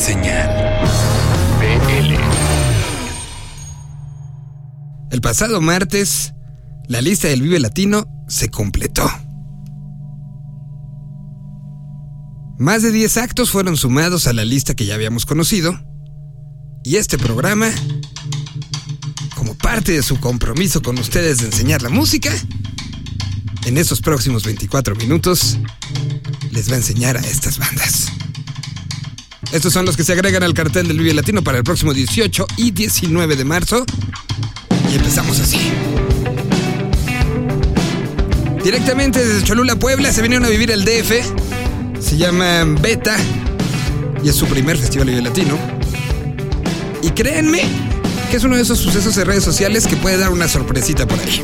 Señal BL. El pasado martes, la lista del Vive Latino se completó. Más de 10 actos fueron sumados a la lista que ya habíamos conocido. Y este programa, como parte de su compromiso con ustedes de enseñar la música, en estos próximos 24 minutos les va a enseñar a estas bandas. Estos son los que se agregan al cartel del Vive Latino para el próximo 18 y 19 de marzo. Y empezamos así. Directamente desde Cholula, Puebla, se vinieron a vivir el DF. Se llama Beta y es su primer festival Vive Latino. Y créanme que es uno de esos sucesos de redes sociales que puede dar una sorpresita por ahí.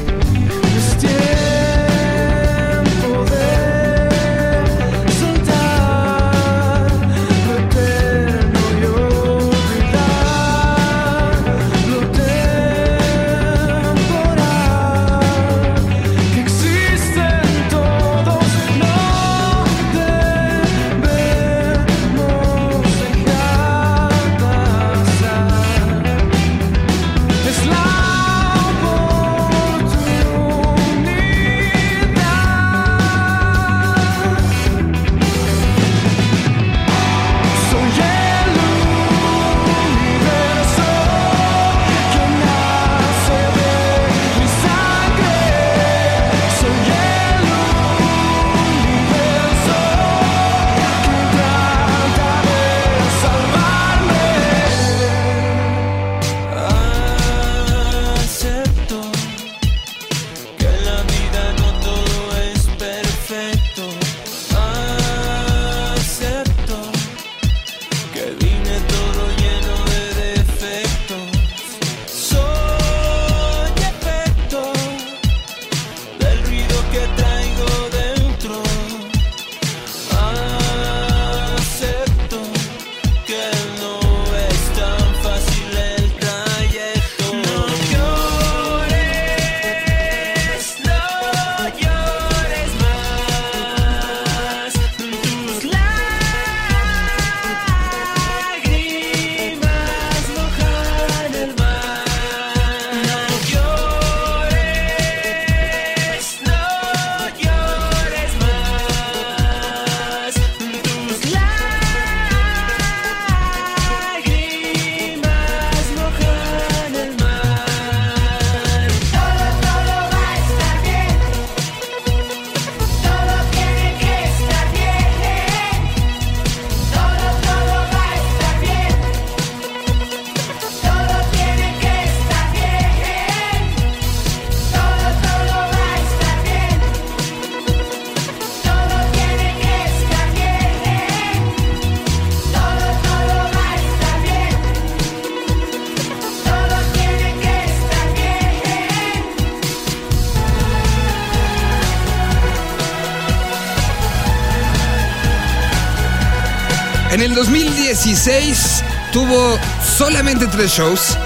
2016 tuvo solamente tres shows,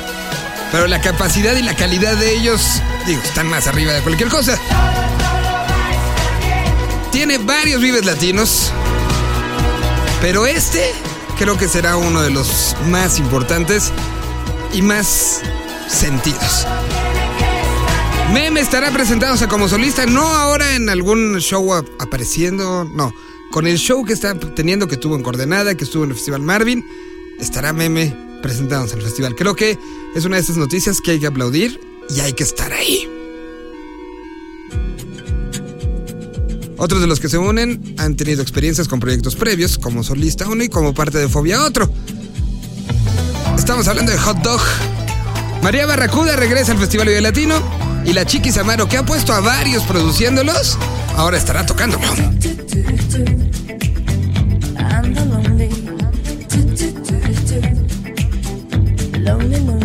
pero la capacidad y la calidad de ellos, digo, están más arriba de cualquier cosa. Tiene varios vives latinos, pero este creo que será uno de los más importantes y más sentidos. Meme estará presentándose como solista, no ahora en algún show ap- apareciendo, no. Con el show que está teniendo, que estuvo en Coordenada, que estuvo en el Festival Marvin, estará Meme presentándose en el festival. Creo que es una de esas noticias que hay que aplaudir y hay que estar ahí. Otros de los que se unen han tenido experiencias con proyectos previos, como solista uno y como parte de Fobia otro. Estamos hablando de Hot Dog. María Barracuda regresa al Festival Vive Latino y la Chiquis Amaro, que ha puesto a varios produciéndolos, ahora estará tocándolo. I'm the lonely. Lonely, lonely.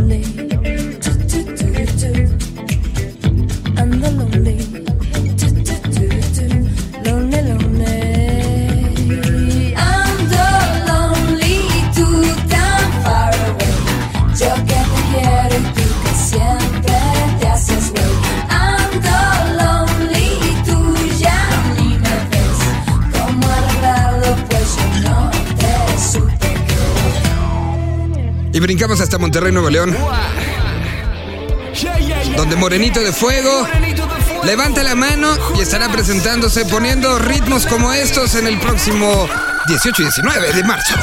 Monterrey, Nuevo León, donde Morenito de Fuego levanta la mano y estará presentándose poniendo ritmos como estos en el próximo 18 y 19 de marzo.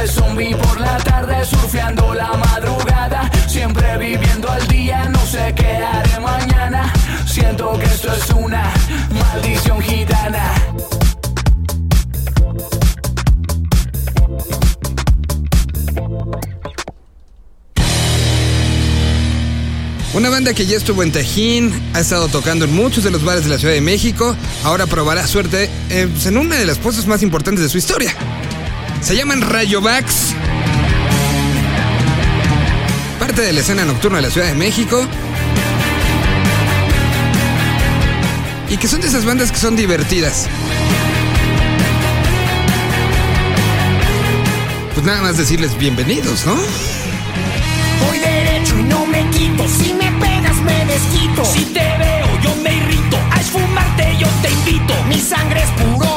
De zombie por la tarde, surfeando la madrugada. Siempre viviendo al día, no sé qué haré mañana. Siento que esto es una maldición gitana. Una banda que ya estuvo en Tajín, ha estado tocando en muchos de los bares de la Ciudad de México, ahora probará suerte eh, pues, en una de las puestas más importantes de su historia. Se llaman Rayovax. Parte de la escena nocturna de la Ciudad de México. Y que son de esas bandas que son divertidas. Pues nada más decirles bienvenidos, ¿no? Voy derecho y no me quito. Si me pegas, me desquito. Si te veo, yo me irrito. A esfumarte, yo te invito. Mi sangre es puro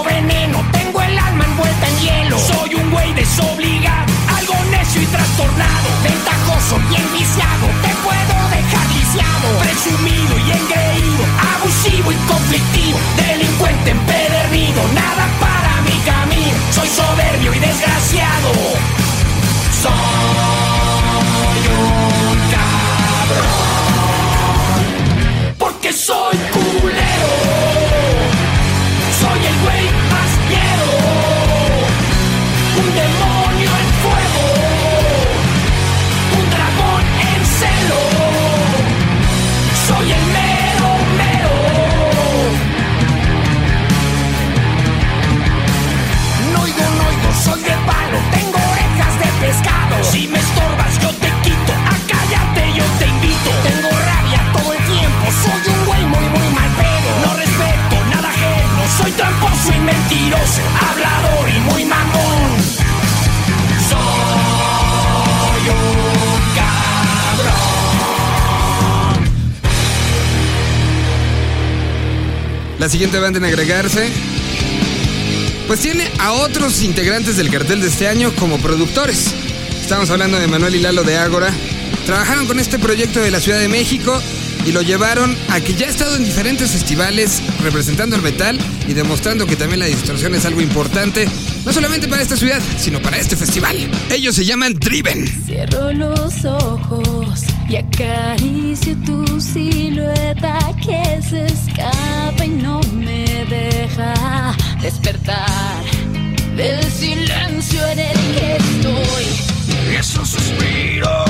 Soy un güey desobligado. Algo necio y trastornado. Ventajoso, bien viciado. Te puedo dejar lisiado. Presumido y engreído. Abusivo y conflictivo. Delincuente empedernido. Nada para mi camino. Soy soberbio y desgraciado. Soy un cabrón. Porque soy culero. Soy el güey más miedo. Siguiente banda en agregarse, pues tiene a otros integrantes del cartel de este año como productores. Estamos hablando de Manuel y Lalo de Ágora. Trabajaron con este proyecto de la Ciudad de México y lo llevaron a que ya ha estado en diferentes festivales representando el metal y demostrando que también la distorsión es algo importante, no solamente para esta ciudad, sino para este festival. Ellos se llaman Driven. Cierro los ojos y acaricio tu silueta que se escapa y no me deja despertar del silencio en el que estoy. Es un suspiro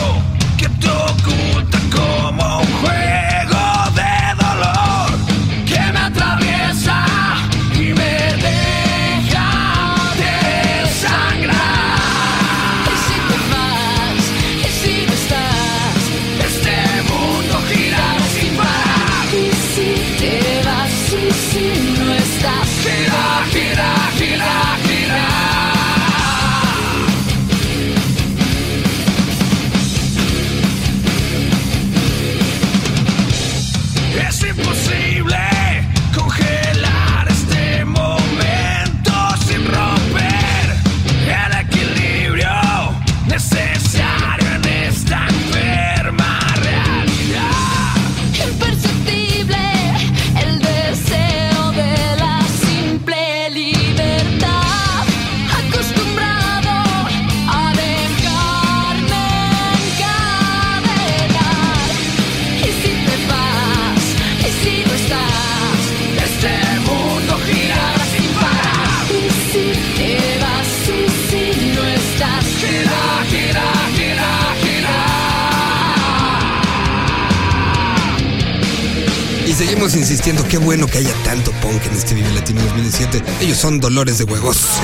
que te oculta como un juego insistiendo, qué bueno que haya tanto punk en este Vive Latino 2017. Ellos son dolores de huevos.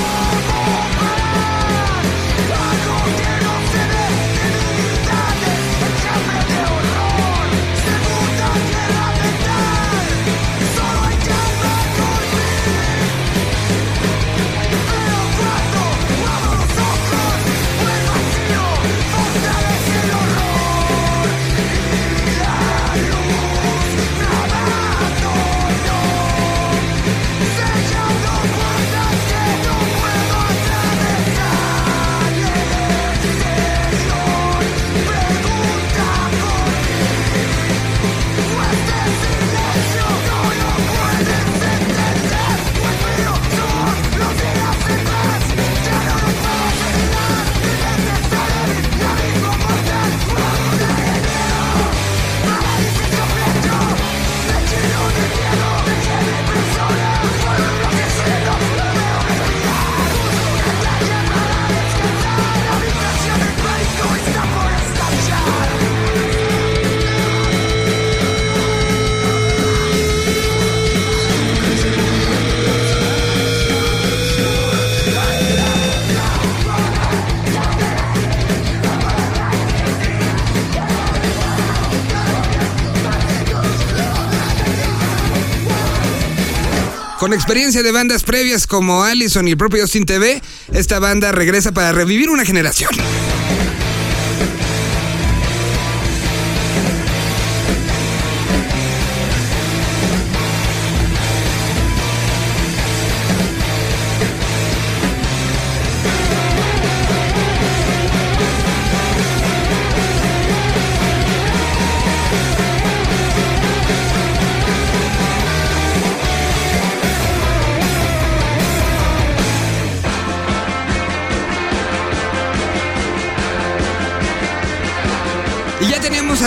Con experiencia de bandas previas como Allison y el propio Austin TV, esta banda regresa para revivir una generación.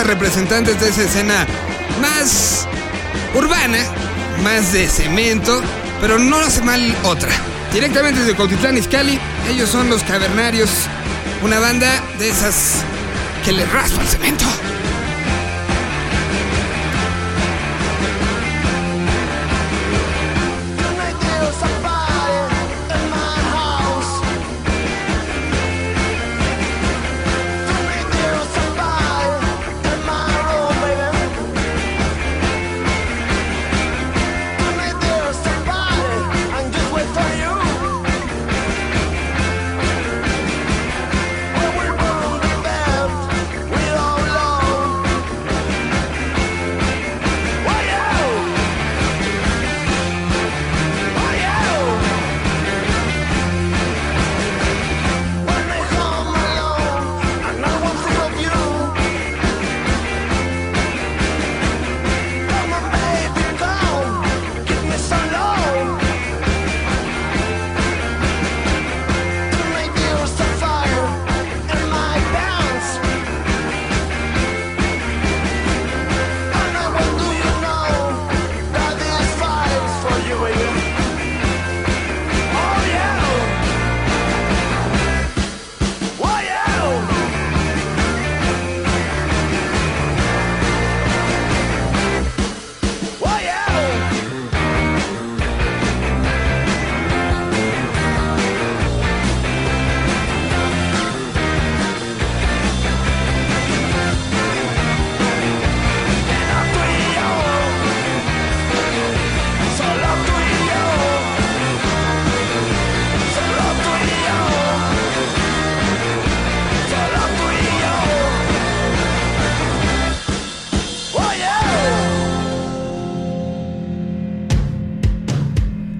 Representantes de esa escena más urbana, más de cemento, pero no hace mal otra. Directamente desde Cautitlán Izcalli, ellos son los Cavernarios, una banda de esas que le raspa el cemento.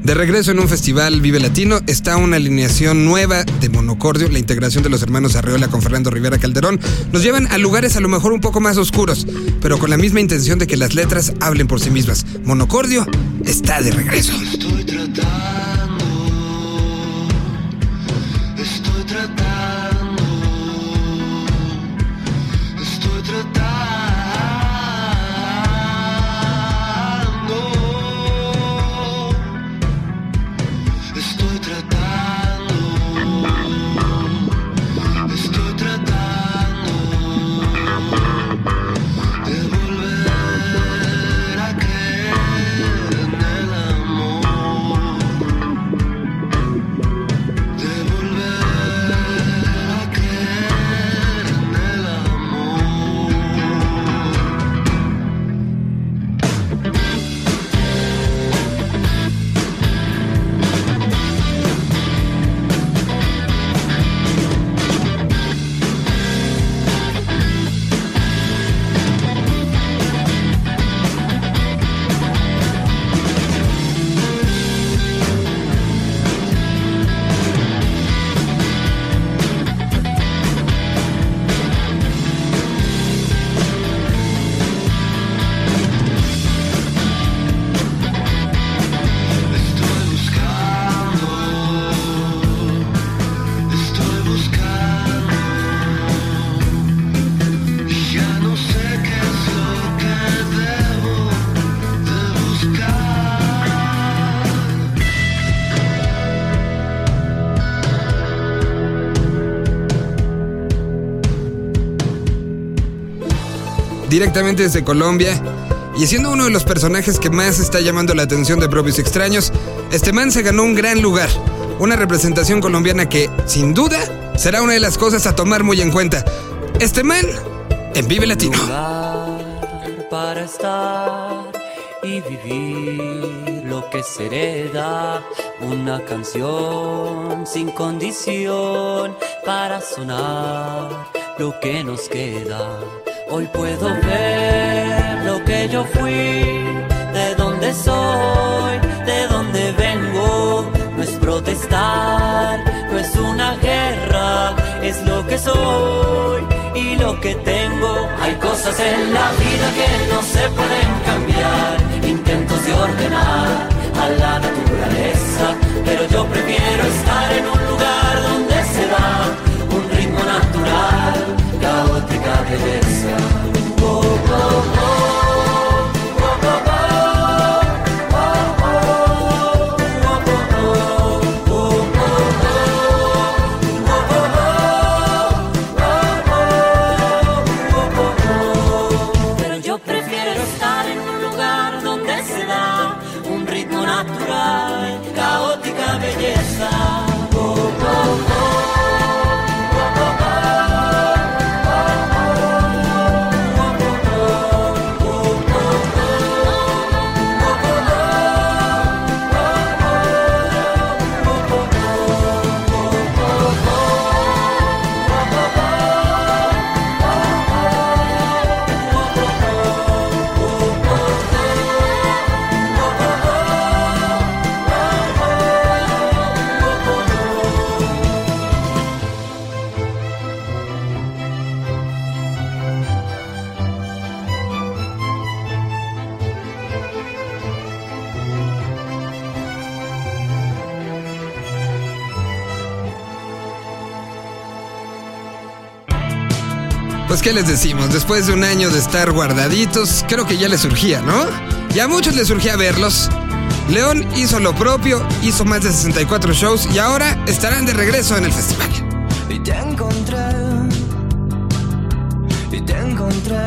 De regreso en un festival Vive Latino está una alineación nueva de Monocordio, la integración de los hermanos Arreola con Fernando Rivera Calderón. Nos llevan a lugares a lo mejor un poco más oscuros, pero con la misma intención de que las letras hablen por sí mismas. Monocordio está de regreso. Estoy tratando, directamente desde Colombia. Y siendo uno de los personajes que más está llamando la atención de propios extraños, este man se ganó un gran lugar. Una representación colombiana que, sin duda, será una de las cosas a tomar muy en cuenta. Este man en Vive Latino. para estar y vivir lo que se hereda. Una canción sin condición para sonar lo que nos queda. Hoy puedo ver lo que yo fui, de dónde soy, de dónde vengo. No es protestar, no es una guerra, es lo que soy y lo que tengo. Hay cosas en la vida que no se pueden cambiar, intentos de ordenar a la naturaleza, pero yo prefiero estar en un lugar donde se da natural caótica, diversa. Qué les decimos, después de un año de estar guardaditos, creo que ya les surgía, ¿no? Y a muchos les surgía verlos. León hizo lo propio, hizo más de 64 shows y ahora estarán de regreso en el festival. Y te encontré, y te encontré,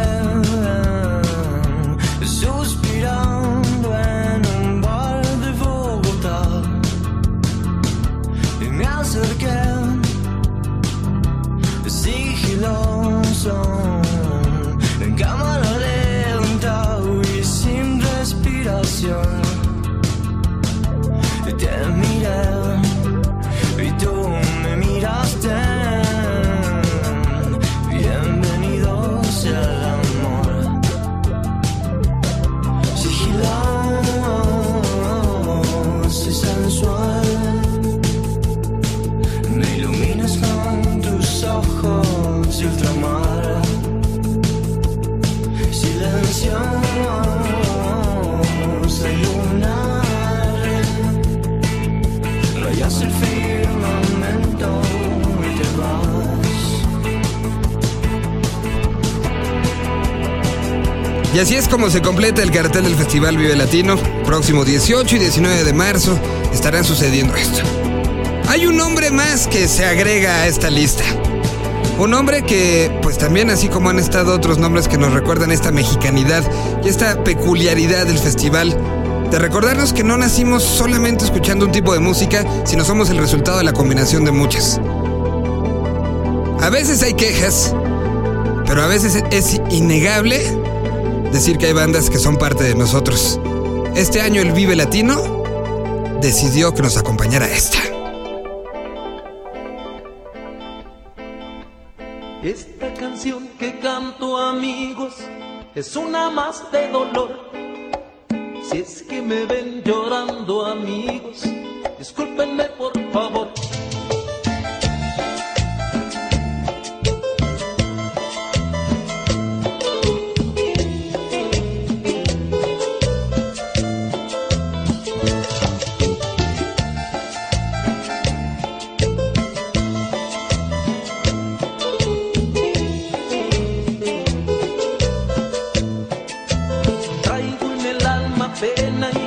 Y así es como se completa el cartel del Festival Vive Latino. Próximo 18 y 19 de marzo estarán sucediendo esto. Hay un nombre más que se agrega a esta lista. Un nombre que, pues también así como han estado otros nombres que nos recuerdan esta mexicanidad y esta peculiaridad del festival, de recordarnos que no nacimos solamente escuchando un tipo de música, sino somos el resultado de la combinación de muchas. A veces hay quejas, pero a veces es innegable decir que hay bandas que son parte de nosotros. Este año el Vive Latino decidió que nos acompañara esta. Esta canción que canto amigos es una más de dolor. Si es que me ven llorando amigos, discúlpenme por favor. Pena y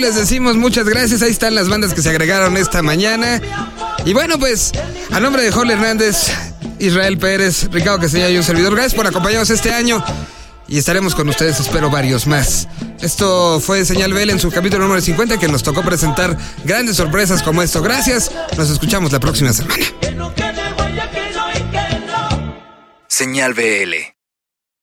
les decimos muchas gracias. Ahí están las bandas que se agregaron esta mañana. Y bueno, pues, a nombre de Jorge Hernández, Israel Pérez, Ricardo Castellano y un servidor, gracias por acompañarnos este año. Y estaremos con ustedes, espero, varios más. Esto fue Señal Bell en su capítulo número 50 que nos tocó presentar grandes sorpresas como esto. Gracias, nos escuchamos la próxima semana. Señal BL.